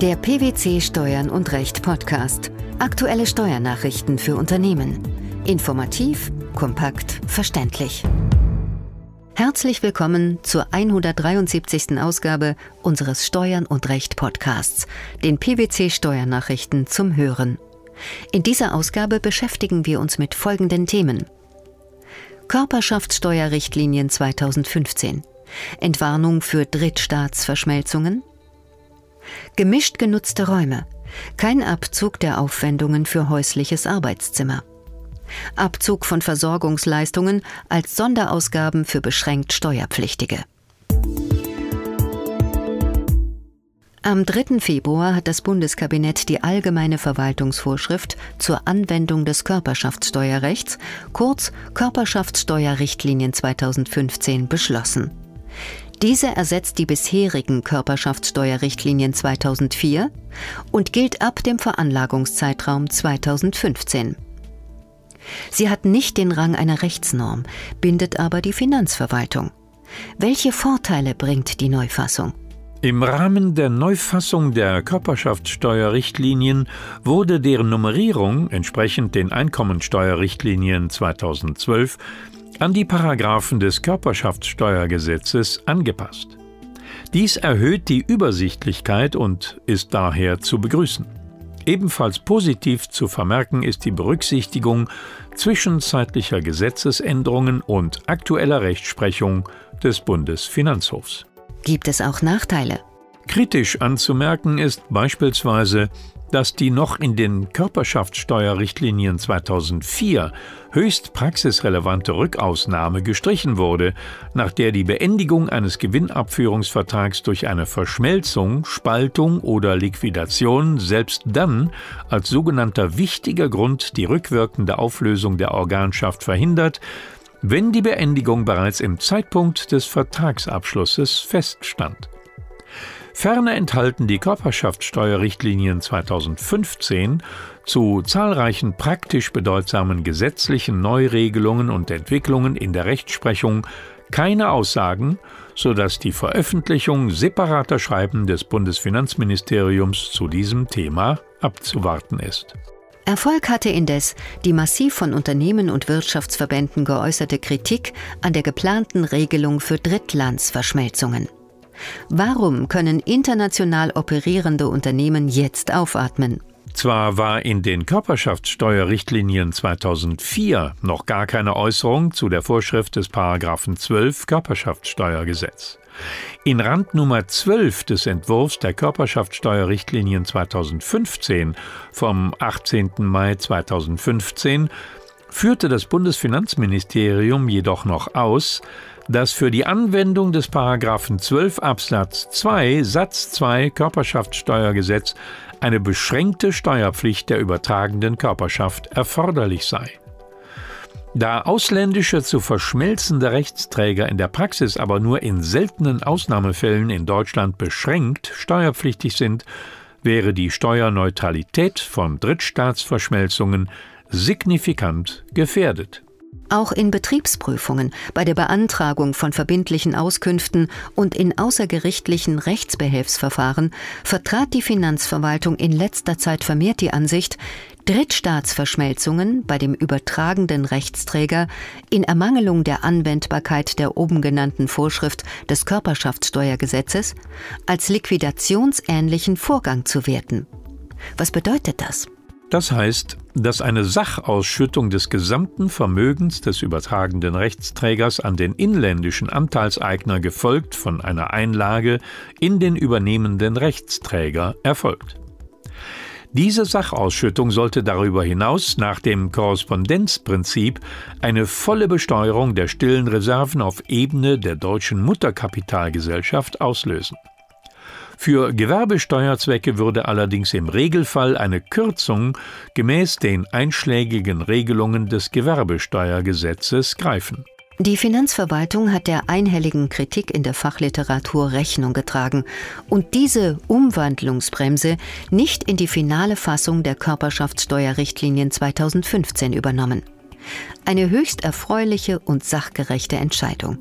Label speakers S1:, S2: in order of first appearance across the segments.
S1: Der PwC Steuern und Recht Podcast. Aktuelle Steuernachrichten für Unternehmen. Informativ, kompakt, verständlich. Herzlich willkommen zur 173. Ausgabe unseres Steuern und Recht Podcasts, den PwC Steuernachrichten zum Hören. In dieser Ausgabe beschäftigen wir uns mit folgenden Themen. Körperschaftssteuerrichtlinien 2015. Entwarnung für Drittstaatsverschmelzungen. Gemischt genutzte Räume. Kein Abzug der Aufwendungen für häusliches Arbeitszimmer. Abzug von Versorgungsleistungen als Sonderausgaben für beschränkt Steuerpflichtige. Am 3. Februar hat das Bundeskabinett die allgemeine Verwaltungsvorschrift zur Anwendung des Körperschaftssteuerrechts, kurz Körperschaftssteuerrichtlinien 2015, beschlossen. Diese ersetzt die bisherigen Körperschaftssteuerrichtlinien 2004 und gilt ab dem Veranlagungszeitraum 2015. Sie hat nicht den Rang einer Rechtsnorm, bindet aber die Finanzverwaltung. Welche Vorteile bringt die Neufassung?
S2: Im Rahmen der Neufassung der Körperschaftssteuerrichtlinien wurde deren Nummerierung entsprechend den Einkommensteuerrichtlinien 2012 an die Paragraphen des Körperschaftssteuergesetzes angepasst. Dies erhöht die Übersichtlichkeit und ist daher zu begrüßen. Ebenfalls positiv zu vermerken ist die Berücksichtigung zwischenzeitlicher Gesetzesänderungen und aktueller Rechtsprechung des Bundesfinanzhofs.
S1: Gibt es auch Nachteile?
S2: Kritisch anzumerken ist beispielsweise, dass die noch in den Körperschaftssteuerrichtlinien 2004 höchst praxisrelevante Rückausnahme gestrichen wurde, nach der die Beendigung eines Gewinnabführungsvertrags durch eine Verschmelzung, Spaltung oder Liquidation selbst dann als sogenannter wichtiger Grund die rückwirkende Auflösung der Organschaft verhindert, wenn die Beendigung bereits im Zeitpunkt des Vertragsabschlusses feststand. Ferner enthalten die Körperschaftssteuerrichtlinien 2015 zu zahlreichen praktisch bedeutsamen gesetzlichen Neuregelungen und Entwicklungen in der Rechtsprechung keine Aussagen, sodass die Veröffentlichung separater Schreiben des Bundesfinanzministeriums zu diesem Thema abzuwarten ist.
S1: Erfolg hatte indes die massiv von Unternehmen und Wirtschaftsverbänden geäußerte Kritik an der geplanten Regelung für Drittlandsverschmelzungen. Warum können international operierende Unternehmen jetzt aufatmen?
S2: Zwar war in den Körperschaftssteuerrichtlinien 2004 noch gar keine Äußerung zu der Vorschrift des Paragraphen 12 Körperschaftssteuergesetz. In Rand Nummer 12 des Entwurfs der Körperschaftssteuerrichtlinien 2015 vom 18. Mai 2015 führte das Bundesfinanzministerium jedoch noch aus, dass für die Anwendung des Paragraphen 12 Absatz 2 Satz 2 Körperschaftssteuergesetz eine beschränkte Steuerpflicht der übertragenden Körperschaft erforderlich sei. Da ausländische zu verschmelzende Rechtsträger in der Praxis aber nur in seltenen Ausnahmefällen in Deutschland beschränkt steuerpflichtig sind, wäre die Steuerneutralität von Drittstaatsverschmelzungen signifikant gefährdet.
S1: Auch in Betriebsprüfungen, bei der Beantragung von verbindlichen Auskünften und in außergerichtlichen Rechtsbehelfsverfahren vertrat die Finanzverwaltung in letzter Zeit vermehrt die Ansicht, Drittstaatsverschmelzungen bei dem übertragenden Rechtsträger in Ermangelung der Anwendbarkeit der oben genannten Vorschrift des Körperschaftssteuergesetzes als liquidationsähnlichen Vorgang zu werten. Was bedeutet das?
S2: Das heißt, dass eine Sachausschüttung des gesamten Vermögens des übertragenden Rechtsträgers an den inländischen Anteilseigner gefolgt von einer Einlage in den übernehmenden Rechtsträger erfolgt. Diese Sachausschüttung sollte darüber hinaus nach dem Korrespondenzprinzip eine volle Besteuerung der stillen Reserven auf Ebene der deutschen Mutterkapitalgesellschaft auslösen. Für Gewerbesteuerzwecke würde allerdings im Regelfall eine Kürzung gemäß den einschlägigen Regelungen des Gewerbesteuergesetzes greifen.
S1: Die Finanzverwaltung hat der einhelligen Kritik in der Fachliteratur Rechnung getragen und diese Umwandlungsbremse nicht in die finale Fassung der Körperschaftssteuerrichtlinien 2015 übernommen. Eine höchst erfreuliche und sachgerechte Entscheidung.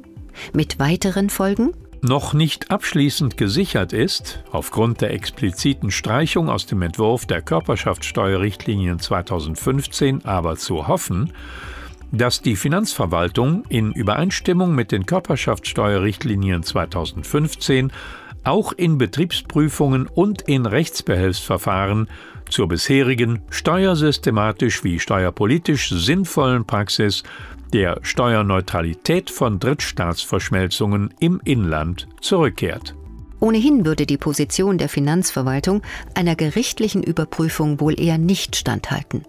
S1: Mit weiteren Folgen?
S2: Noch nicht abschließend gesichert ist, aufgrund der expliziten Streichung aus dem Entwurf der Körperschaftssteuerrichtlinien 2015 aber zu hoffen, dass die Finanzverwaltung in Übereinstimmung mit den Körperschaftssteuerrichtlinien 2015 auch in Betriebsprüfungen und in Rechtsbehelfsverfahren zur bisherigen steuersystematisch wie steuerpolitisch sinnvollen Praxis der Steuerneutralität von Drittstaatsverschmelzungen im Inland zurückkehrt.
S1: Ohnehin würde die Position der Finanzverwaltung einer gerichtlichen Überprüfung wohl eher nicht standhalten.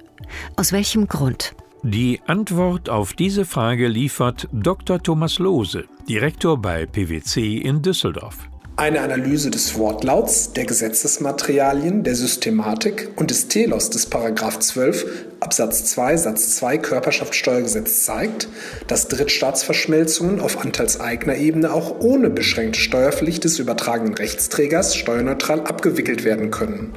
S1: Aus welchem Grund?
S2: Die Antwort auf diese Frage liefert Dr. Thomas Lohse, Direktor bei PwC in Düsseldorf.
S3: Eine Analyse des Wortlauts, der Gesetzesmaterialien, der Systematik und des Telos des § 12 Absatz 2 Satz 2 Körperschaftssteuergesetz zeigt, dass Drittstaatsverschmelzungen auf Anteilseignerebene auch ohne beschränkte Steuerpflicht des übertragenen Rechtsträgers steuerneutral abgewickelt werden können.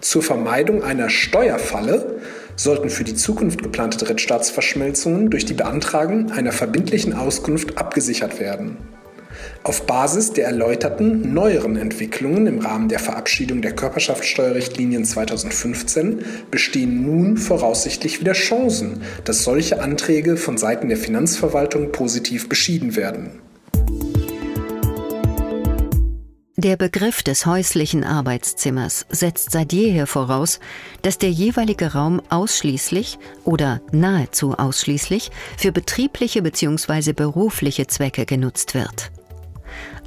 S3: Zur Vermeidung einer Steuerfalle sollten für die Zukunft geplante Drittstaatsverschmelzungen durch die Beantragung einer verbindlichen Auskunft abgesichert werden. Auf Basis der erläuterten neueren Entwicklungen im Rahmen der Verabschiedung der Körperschaftssteuerrichtlinien 2015 bestehen nun voraussichtlich wieder Chancen, dass solche Anträge von Seiten der Finanzverwaltung positiv beschieden werden.
S1: Der Begriff des häuslichen Arbeitszimmers setzt seit jeher voraus, dass der jeweilige Raum ausschließlich oder nahezu ausschließlich für betriebliche bzw. berufliche Zwecke genutzt wird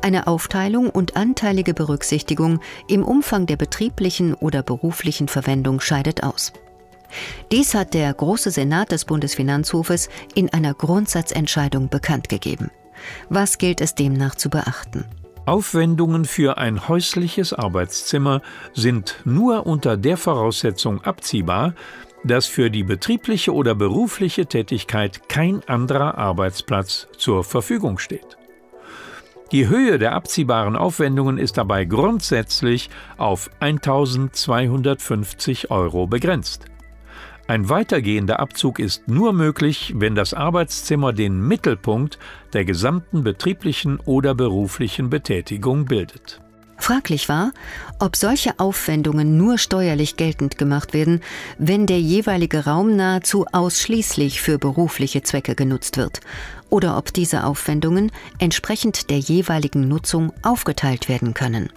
S1: eine Aufteilung und anteilige Berücksichtigung im Umfang der betrieblichen oder beruflichen Verwendung scheidet aus. Dies hat der Große Senat des Bundesfinanzhofes in einer Grundsatzentscheidung bekannt gegeben. Was gilt es demnach zu beachten?
S2: Aufwendungen für ein häusliches Arbeitszimmer sind nur unter der Voraussetzung abziehbar, dass für die betriebliche oder berufliche Tätigkeit kein anderer Arbeitsplatz zur Verfügung steht. Die Höhe der abziehbaren Aufwendungen ist dabei grundsätzlich auf 1250 Euro begrenzt. Ein weitergehender Abzug ist nur möglich, wenn das Arbeitszimmer den Mittelpunkt der gesamten betrieblichen oder beruflichen Betätigung bildet.
S1: Fraglich war, ob solche Aufwendungen nur steuerlich geltend gemacht werden, wenn der jeweilige Raum nahezu ausschließlich für berufliche Zwecke genutzt wird oder ob diese Aufwendungen entsprechend der jeweiligen Nutzung aufgeteilt werden können.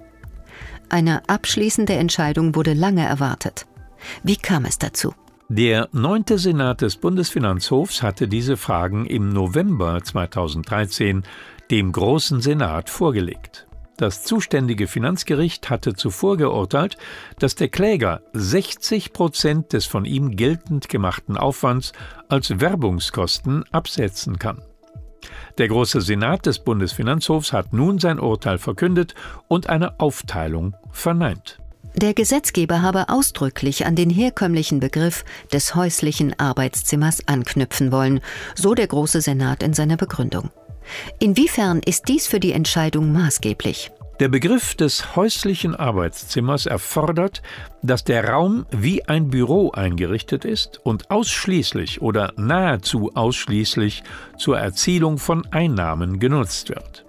S1: Eine abschließende Entscheidung wurde lange erwartet. Wie kam es dazu?
S2: Der neunte Senat des Bundesfinanzhofs hatte diese Fragen im November 2013 dem Großen Senat vorgelegt. Das zuständige Finanzgericht hatte zuvor geurteilt, dass der Kläger 60 Prozent des von ihm geltend gemachten Aufwands als Werbungskosten absetzen kann. Der Große Senat des Bundesfinanzhofs hat nun sein Urteil verkündet und eine Aufteilung verneint.
S1: Der Gesetzgeber habe ausdrücklich an den herkömmlichen Begriff des häuslichen Arbeitszimmers anknüpfen wollen, so der Große Senat in seiner Begründung. Inwiefern ist dies für die Entscheidung maßgeblich?
S2: Der Begriff des häuslichen Arbeitszimmers erfordert, dass der Raum wie ein Büro eingerichtet ist und ausschließlich oder nahezu ausschließlich zur Erzielung von Einnahmen genutzt wird.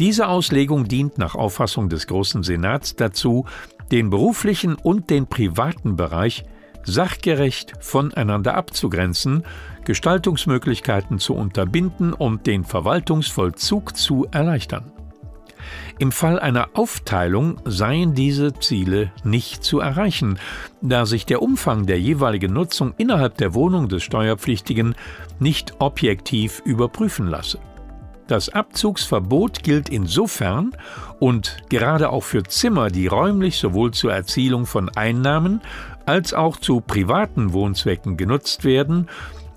S2: Diese Auslegung dient nach Auffassung des Großen Senats dazu, den beruflichen und den privaten Bereich sachgerecht voneinander abzugrenzen, Gestaltungsmöglichkeiten zu unterbinden und den Verwaltungsvollzug zu erleichtern. Im Fall einer Aufteilung seien diese Ziele nicht zu erreichen, da sich der Umfang der jeweiligen Nutzung innerhalb der Wohnung des Steuerpflichtigen nicht objektiv überprüfen lasse. Das Abzugsverbot gilt insofern und gerade auch für Zimmer, die räumlich sowohl zur Erzielung von Einnahmen als auch zu privaten Wohnzwecken genutzt werden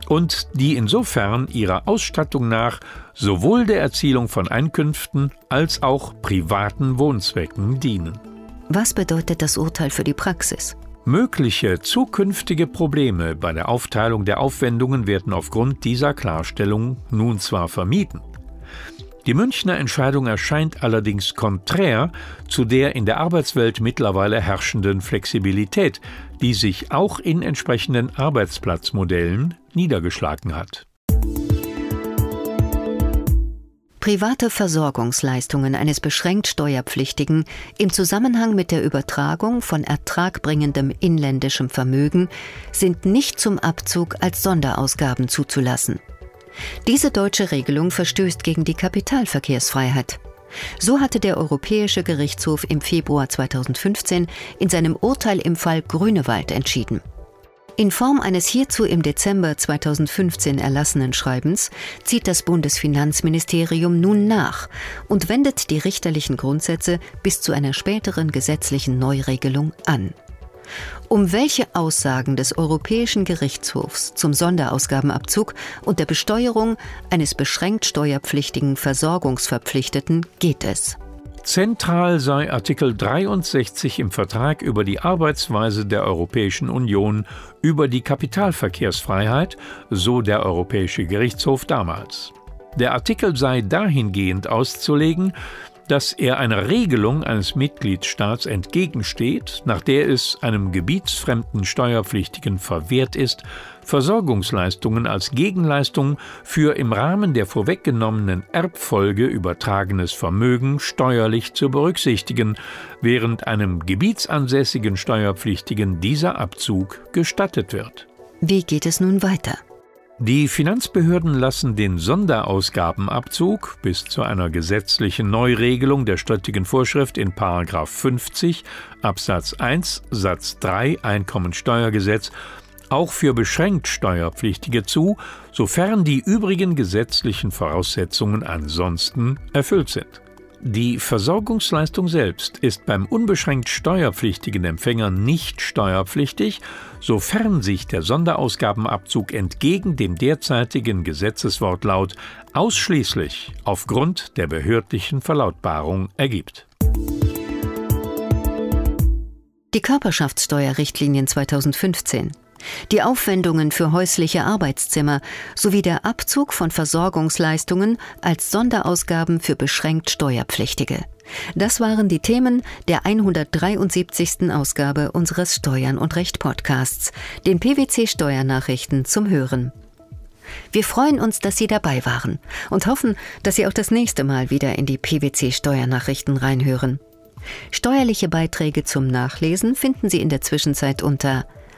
S2: und die insofern ihrer Ausstattung nach sowohl der Erzielung von Einkünften als auch privaten Wohnzwecken dienen.
S1: Was bedeutet das Urteil für die Praxis?
S2: Mögliche zukünftige Probleme bei der Aufteilung der Aufwendungen werden aufgrund dieser Klarstellung nun zwar vermieden. Die Münchner Entscheidung erscheint allerdings konträr zu der in der Arbeitswelt mittlerweile herrschenden Flexibilität, die sich auch in entsprechenden Arbeitsplatzmodellen niedergeschlagen hat.
S1: Private Versorgungsleistungen eines beschränkt Steuerpflichtigen im Zusammenhang mit der Übertragung von ertragbringendem inländischem Vermögen sind nicht zum Abzug als Sonderausgaben zuzulassen. Diese deutsche Regelung verstößt gegen die Kapitalverkehrsfreiheit. So hatte der Europäische Gerichtshof im Februar 2015 in seinem Urteil im Fall Grünewald entschieden. In Form eines hierzu im Dezember 2015 erlassenen Schreibens zieht das Bundesfinanzministerium nun nach und wendet die richterlichen Grundsätze bis zu einer späteren gesetzlichen Neuregelung an. Um welche Aussagen des Europäischen Gerichtshofs zum Sonderausgabenabzug und der Besteuerung eines beschränkt steuerpflichtigen Versorgungsverpflichteten geht es?
S2: Zentral sei Artikel 63 im Vertrag über die Arbeitsweise der Europäischen Union über die Kapitalverkehrsfreiheit, so der Europäische Gerichtshof damals. Der Artikel sei dahingehend auszulegen, dass er einer Regelung eines Mitgliedstaats entgegensteht, nach der es einem gebietsfremden Steuerpflichtigen verwehrt ist, Versorgungsleistungen als Gegenleistung für im Rahmen der vorweggenommenen Erbfolge übertragenes Vermögen steuerlich zu berücksichtigen, während einem gebietsansässigen Steuerpflichtigen dieser Abzug gestattet wird.
S1: Wie geht es nun weiter?
S2: Die Finanzbehörden lassen den Sonderausgabenabzug bis zu einer gesetzlichen Neuregelung der strittigen Vorschrift in 50 Absatz 1 Satz 3 Einkommensteuergesetz auch für beschränkt Steuerpflichtige zu, sofern die übrigen gesetzlichen Voraussetzungen ansonsten erfüllt sind. Die Versorgungsleistung selbst ist beim unbeschränkt steuerpflichtigen Empfänger nicht steuerpflichtig, sofern sich der Sonderausgabenabzug entgegen dem derzeitigen Gesetzeswortlaut ausschließlich aufgrund der behördlichen Verlautbarung ergibt.
S1: Die Körperschaftssteuerrichtlinien 2015 die Aufwendungen für häusliche Arbeitszimmer sowie der Abzug von Versorgungsleistungen als Sonderausgaben für beschränkt Steuerpflichtige. Das waren die Themen der 173. Ausgabe unseres Steuern und Recht Podcasts, den PwC Steuernachrichten zum Hören. Wir freuen uns, dass Sie dabei waren und hoffen, dass Sie auch das nächste Mal wieder in die PwC Steuernachrichten reinhören. Steuerliche Beiträge zum Nachlesen finden Sie in der Zwischenzeit unter